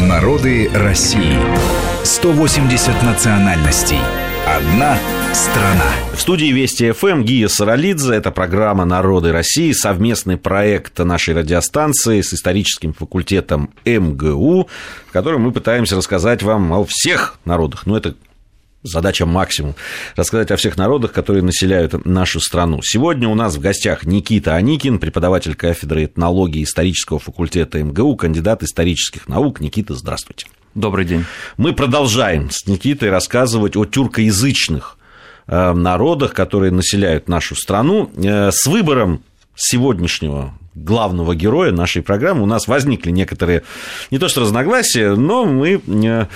Народы России. 180 национальностей. Одна страна. В студии Вести ФМ Гия Саралидзе. Это программа «Народы России», совместный проект нашей радиостанции с историческим факультетом МГУ, в котором мы пытаемся рассказать вам о всех народах. Ну, это задача максимум, рассказать о всех народах, которые населяют нашу страну. Сегодня у нас в гостях Никита Аникин, преподаватель кафедры этнологии исторического факультета МГУ, кандидат исторических наук. Никита, здравствуйте. Добрый день. Мы продолжаем с Никитой рассказывать о тюркоязычных э, народах, которые населяют нашу страну. Э, с выбором сегодняшнего главного героя нашей программы у нас возникли некоторые, не то что разногласия, но мы э,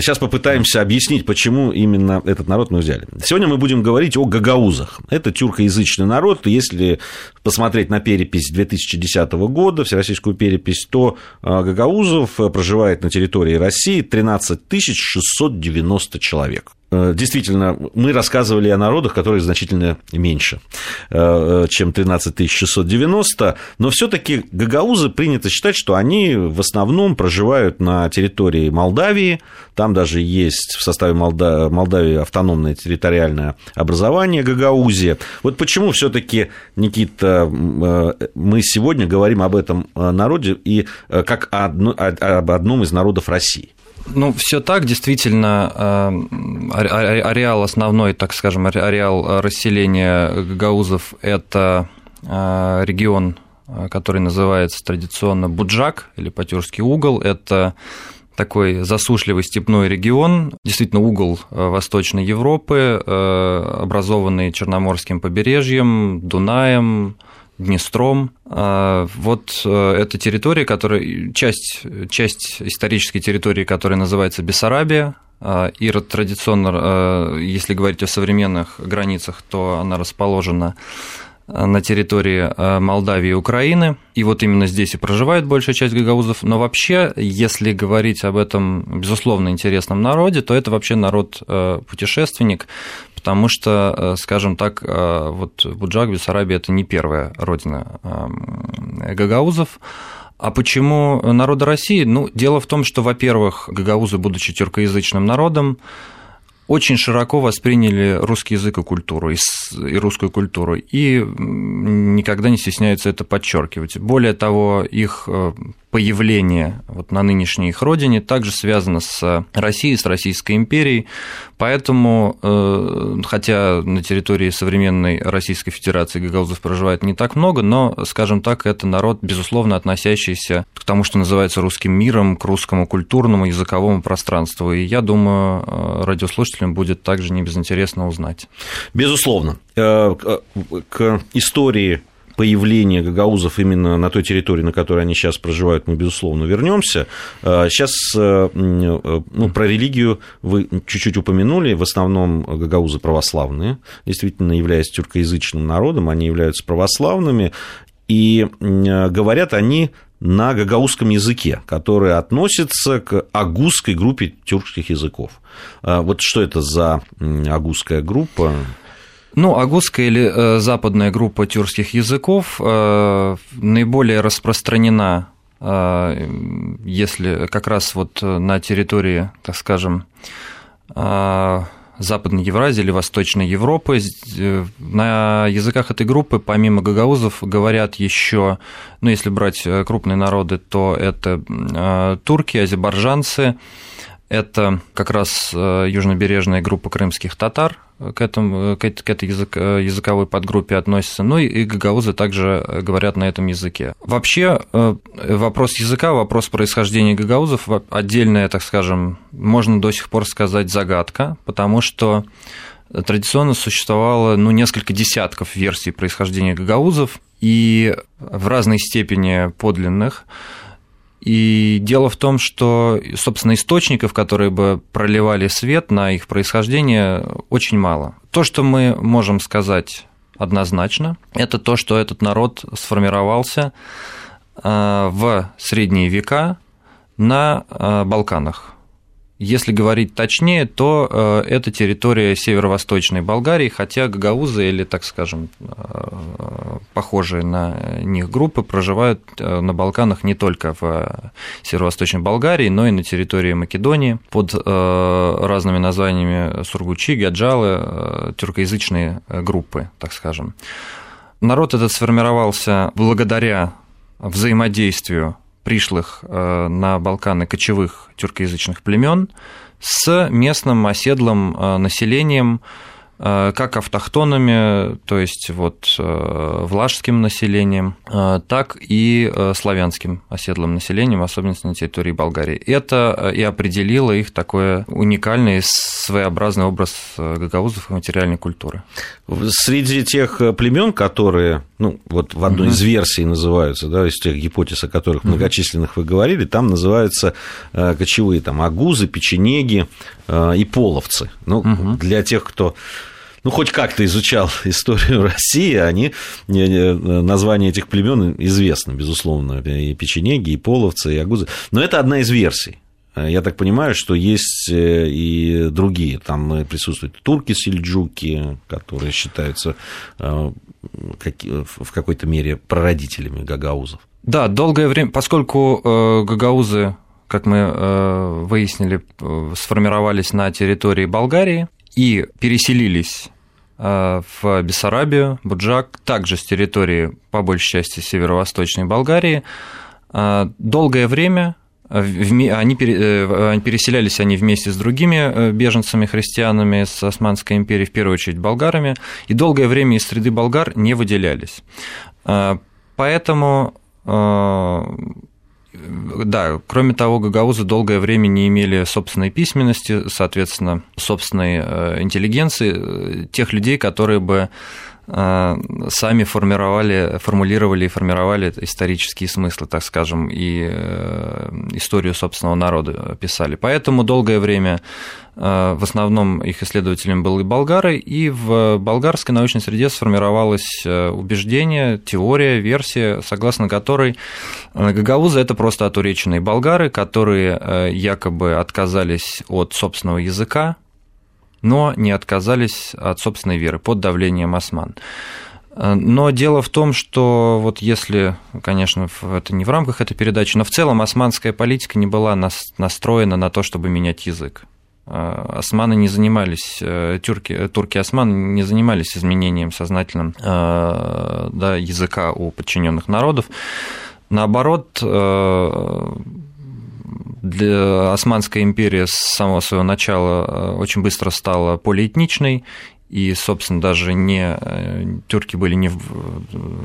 сейчас попытаемся объяснить, почему именно этот народ мы взяли. Сегодня мы будем говорить о гагаузах. Это тюркоязычный народ. Если посмотреть на перепись 2010 года, всероссийскую перепись, то э, гагаузов проживает на территории России 13 690 человек. Э, действительно, мы рассказывали о народах, которые значительно меньше, э, чем 13 690, но все таки гагаузы принято считать, что они в основном проживают на территории Молдавии, там даже есть в составе Молдавии автономное территориальное образование Гагаузия. Вот почему все таки Никита, э, мы сегодня говорим об этом народе и как об одном из народов России? Ну, все так, действительно, э, ареал основной, так скажем, ареал расселения гагаузов – это э, регион, который называется традиционно Буджак или Потюрский угол. Это такой засушливый степной регион, действительно угол э, Восточной Европы, образованный Черноморским побережьем, Дунаем, Днестром. А, вот э, эта территория, которая, часть, часть исторической территории, которая называется Бессарабия, а, и традиционно, э, если говорить о современных границах, то она расположена э, на территории Молдавии и Украины. И вот именно здесь и проживает большая часть гагаузов. Но вообще, если говорить об этом, безусловно, интересном народе, то это вообще народ-путешественник, потому что, э, скажем так, э, вот Буджак, Бессарабия – это не первая родина эм, гагаузов, а почему народа России? Ну, дело в том, что, во-первых, гагаузы, будучи тюркоязычным народом, очень широко восприняли русский язык и культуру, и русскую культуру, и никогда не стесняются это подчеркивать. Более того, их э, появление вот на нынешней их родине также связано с Россией, с Российской империей, поэтому, э, хотя на территории современной Российской Федерации гагаузов проживает не так много, но, скажем так, это народ, безусловно, относящийся к тому, что называется русским миром, к русскому культурному, языковому пространству, и я думаю, э, радиослушателям будет также не безинтересно узнать. Безусловно. Э, к истории появления гагаузов именно на той территории, на которой они сейчас проживают, мы, безусловно, вернемся. Сейчас э, э, ну, про религию вы чуть-чуть упомянули. В основном гагаузы православные. Действительно, являясь тюркоязычным народом, они являются православными. И говорят они на гагаузском языке, который относится к агузской группе тюркских языков. А вот что это за агузская группа? Ну, агузская или э, западная группа тюркских языков э, наиболее распространена, э, если как раз вот на территории, так скажем, Западной Евразии или Восточной Европы. На языках этой группы, помимо гагаузов, говорят еще, ну, если брать э, крупные народы, то это э, турки, азербайджанцы, это как раз южнобережная группа крымских татар, к, этому, к, этой язык, языковой подгруппе относятся, ну и гагаузы также говорят на этом языке. Вообще э, вопрос языка, вопрос происхождения гагаузов отдельная, так скажем, можно до сих пор сказать загадка, потому что традиционно существовало ну, несколько десятков версий происхождения гагаузов, и в разной степени подлинных. И дело в том, что, собственно, источников, которые бы проливали свет на их происхождение, очень мало. То, что мы можем сказать однозначно, это то, что этот народ сформировался э, в средние века на э, Балканах. Если говорить точнее, то э, это территория северо-восточной Болгарии, хотя гагаузы или, так скажем, э, похожие на них группы проживают э, на Балканах не только в северо-восточной Болгарии, но и на территории Македонии под разными названиями Сургучи, Гаджалы, тюркоязычные группы, так скажем. Народ этот сформировался благодаря взаимодействию пришлых э, на Балканы кочевых тюркоязычных племен с местным оседлым э, населением, как автохтонами, то есть вот э, влажским населением, э, так и славянским оседлым населением, особенно на территории Болгарии. Это и определило их такой уникальный, своеобразный образ гагаузов и материальной культуры. Среди тех племен, которые, ну, вот в одной угу. из версий называются, да, из тех гипотез, о которых угу. многочисленных вы говорили, там называются кочевые там агузы, печенеги и половцы. Ну, угу. для тех, кто ну, хоть как-то изучал историю России, они, название этих племен известно, безусловно, и печенеги, и половцы, и агузы. Но это одна из версий. Я так понимаю, что есть э, и другие. Там присутствуют турки-сельджуки, которые считаются э, в какой-то мере прародителями гагаузов. Да, долгое время, поскольку э, гагаузы, как мы выяснили, сформировались на территории Болгарии, и переселились э, в Бессарабию, Буджак, также с территории, по большей части, северо-восточной Болгарии. Э, долгое время они, переселялись они вместе с другими э, беженцами, христианами с Османской империи, в первую очередь болгарами, и долгое время из среды болгар не выделялись. Поэтому да, кроме того, гагаузы долгое время не имели собственной письменности, соответственно, собственной э, интеллигенции, э, тех людей, которые бы сами формировали, формулировали и формировали исторические смыслы, так скажем, и историю собственного народа писали. Поэтому долгое время Э, в основном их исследователем были болгары, и в болгарской научной среде сформировалось э, убеждение, теория, версия, согласно которой э, гагаузы – это просто отуреченные болгары, которые якобы отказались от собственного языка, но не отказались от собственной веры под давлением осман. Но дело в том, что вот если, конечно, это не в рамках этой передачи, но в целом османская политика не была настроена на то, чтобы менять язык. Э, османы не занимались, э, тюрки, э, турки-османы не занимались изменением сознательным да, языка у подчиненных народов. Наоборот, для Османская империя с самого своего начала очень быстро стала полиэтничной, и, собственно, даже не тюрки были не в,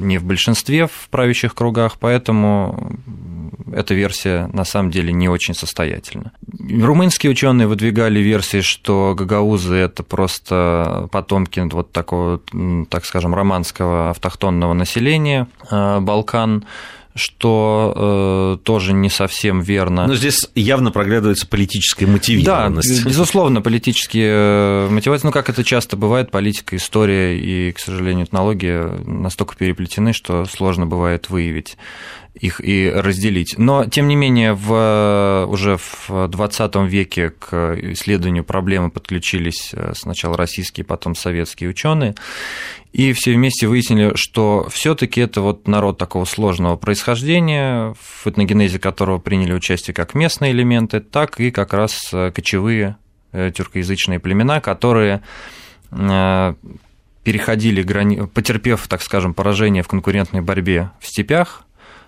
не в большинстве в правящих кругах, поэтому эта версия на самом деле не очень состоятельна. Румынские ученые выдвигали версии, что гагаузы – это просто потомки вот такого, так скажем, романского автохтонного населения э, Балкан, что э, тоже не совсем верно. Но здесь явно проглядывается политическая мотивированность. Да, безусловно, политические э, мотивации. Ну, как это часто бывает, политика, история и, к сожалению, этнология настолько переплетены, что сложно бывает выявить их и разделить. Но, тем не менее, в, уже в 20 веке к исследованию проблемы подключились э, сначала российские, потом советские ученые, и все вместе выяснили, что все-таки это вот народ такого сложного происхождения, в этногенезе которого приняли участие как местные элементы, так и как раз э, кочевые э, тюркоязычные племена, которые переходили, грани... потерпев, так скажем, поражение в конкурентной борьбе в степях,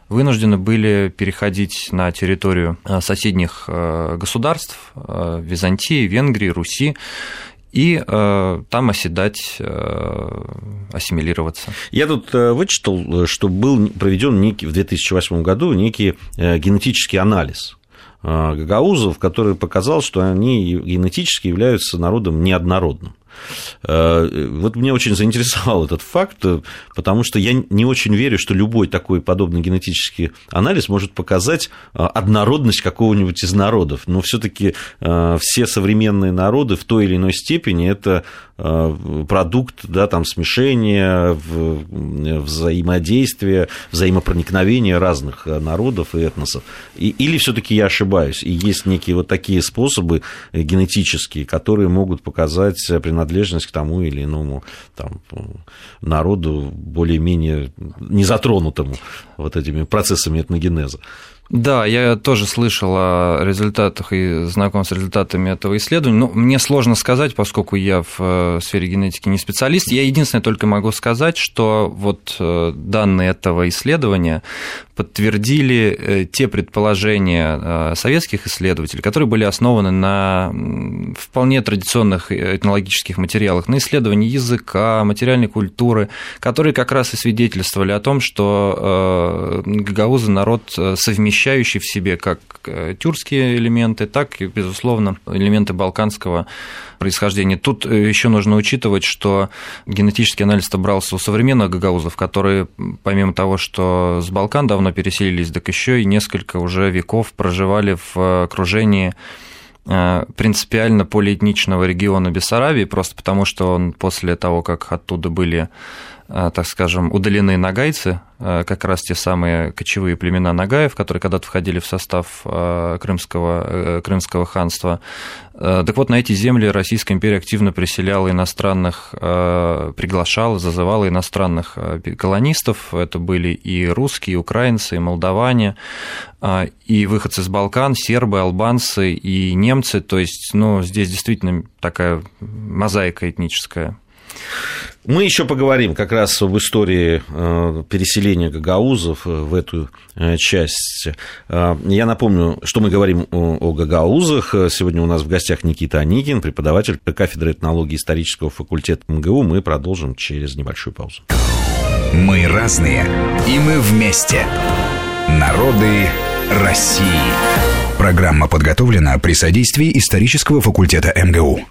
вынуждены были переходить на территорию э, соседних э, государств э, Византии, Венгрии, Руси и там оседать, э, ассимилироваться. Я тут вычитал, что был проведен некий, в 2008 году некий генетический анализ гагаузов, который показал, что они генетически являются народом неоднородным. Вот мне очень заинтересовал этот факт, потому что я не очень верю, что любой такой подобный генетический анализ может показать однородность какого-нибудь из народов. Но все-таки все современные народы в той или иной степени это продукт да, там, смешения, взаимодействия, взаимопроникновения разных народов и этносов. И, или все-таки я ошибаюсь, и есть некие вот такие способы генетические, которые могут показать принадлежность к тому или иному там, народу более-менее незатронутому вот этими процессами этногенеза. Да, я тоже слышал о результатах и знаком с результатами этого исследования. Но мне сложно сказать, поскольку я в э, сфере генетики не специалист. Я единственное только могу сказать, что вот э, данные этого исследования подтвердили э, те предположения советских исследователей, которые были основаны на вполне традиционных этнологических материалах, на исследовании языка, материальной культуры, которые как раз и свидетельствовали о том, что гагаузы народ совмещает совмещающий в себе как э, тюркские элементы, так и, безусловно, элементы балканского происхождения. Тут э, еще нужно учитывать, что генетический анализ брался у современных гагаузов, которые, помимо того, что с Балкан давно переселились, так еще и несколько уже веков проживали в окружении э, принципиально полиэтничного региона Бессарабии, просто потому что он после того, как оттуда были так скажем, удалены нагайцы, а, как раз те самые кочевые племена нагаев, которые когда-то входили в состав а, крымского, э, крымского ханства. Так вот, на эти земли Российская империя активно приселяла иностранных, приглашала, зазывала иностранных колонистов. Это были и русские, и украинцы, и молдаване, и выходцы с Балкан, сербы, албанцы и немцы. То есть, ну, здесь действительно такая мозаика этническая. Мы еще поговорим как раз об истории э, переселения гагаузов э, в эту э, часть. Я напомню, что мы говорим о гагаузах. Сегодня у нас в гостях Никита Аникин, преподаватель кафедры этнологии исторического факультета МГУ. Мы продолжим через небольшую паузу. Мы разные, и мы вместе. Народы России. Программа подготовлена при содействии исторического факультета МГУ.